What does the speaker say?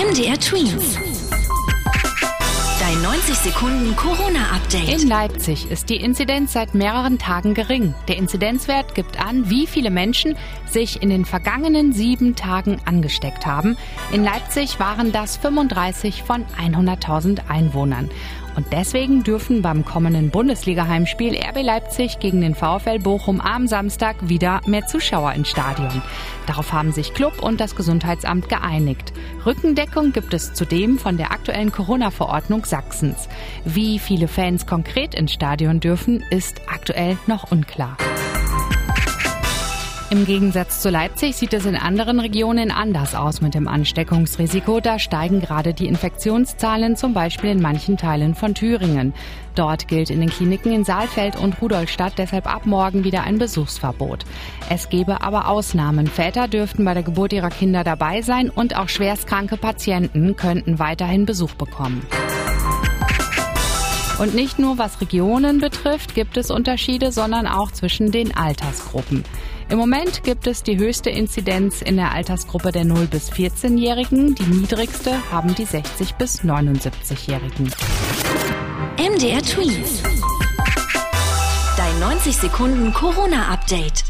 MDR Twins. Dein 90 Sekunden Corona-Update. In Leipzig ist die Inzidenz seit mehreren Tagen gering. Der Inzidenzwert gibt an, wie viele Menschen sich in den vergangenen sieben Tagen angesteckt haben. In Leipzig waren das 35 von 100.000 Einwohnern. Und deswegen dürfen beim kommenden Bundesliga-Heimspiel RB Leipzig gegen den VfL Bochum am Samstag wieder mehr Zuschauer ins Stadion. Darauf haben sich Club und das Gesundheitsamt geeinigt. Rückendeckung gibt es zudem von der aktuellen Corona-Verordnung Sachsens. Wie viele Fans konkret ins Stadion dürfen, ist aktuell noch unklar. Im Gegensatz zu Leipzig sieht es in anderen Regionen anders aus mit dem Ansteckungsrisiko. Da steigen gerade die Infektionszahlen, zum Beispiel in manchen Teilen von Thüringen. Dort gilt in den Kliniken in Saalfeld und Rudolstadt deshalb ab morgen wieder ein Besuchsverbot. Es gebe aber Ausnahmen. Väter dürften bei der Geburt ihrer Kinder dabei sein und auch schwerstkranke Patienten könnten weiterhin Besuch bekommen. Und nicht nur was Regionen betrifft, gibt es Unterschiede, sondern auch zwischen den Altersgruppen. Im Moment gibt es die höchste Inzidenz in der Altersgruppe der 0 bis 14-Jährigen. Die niedrigste haben die 60 bis 79-Jährigen. MDR Twins. Dein 90 Sekunden Corona-Update.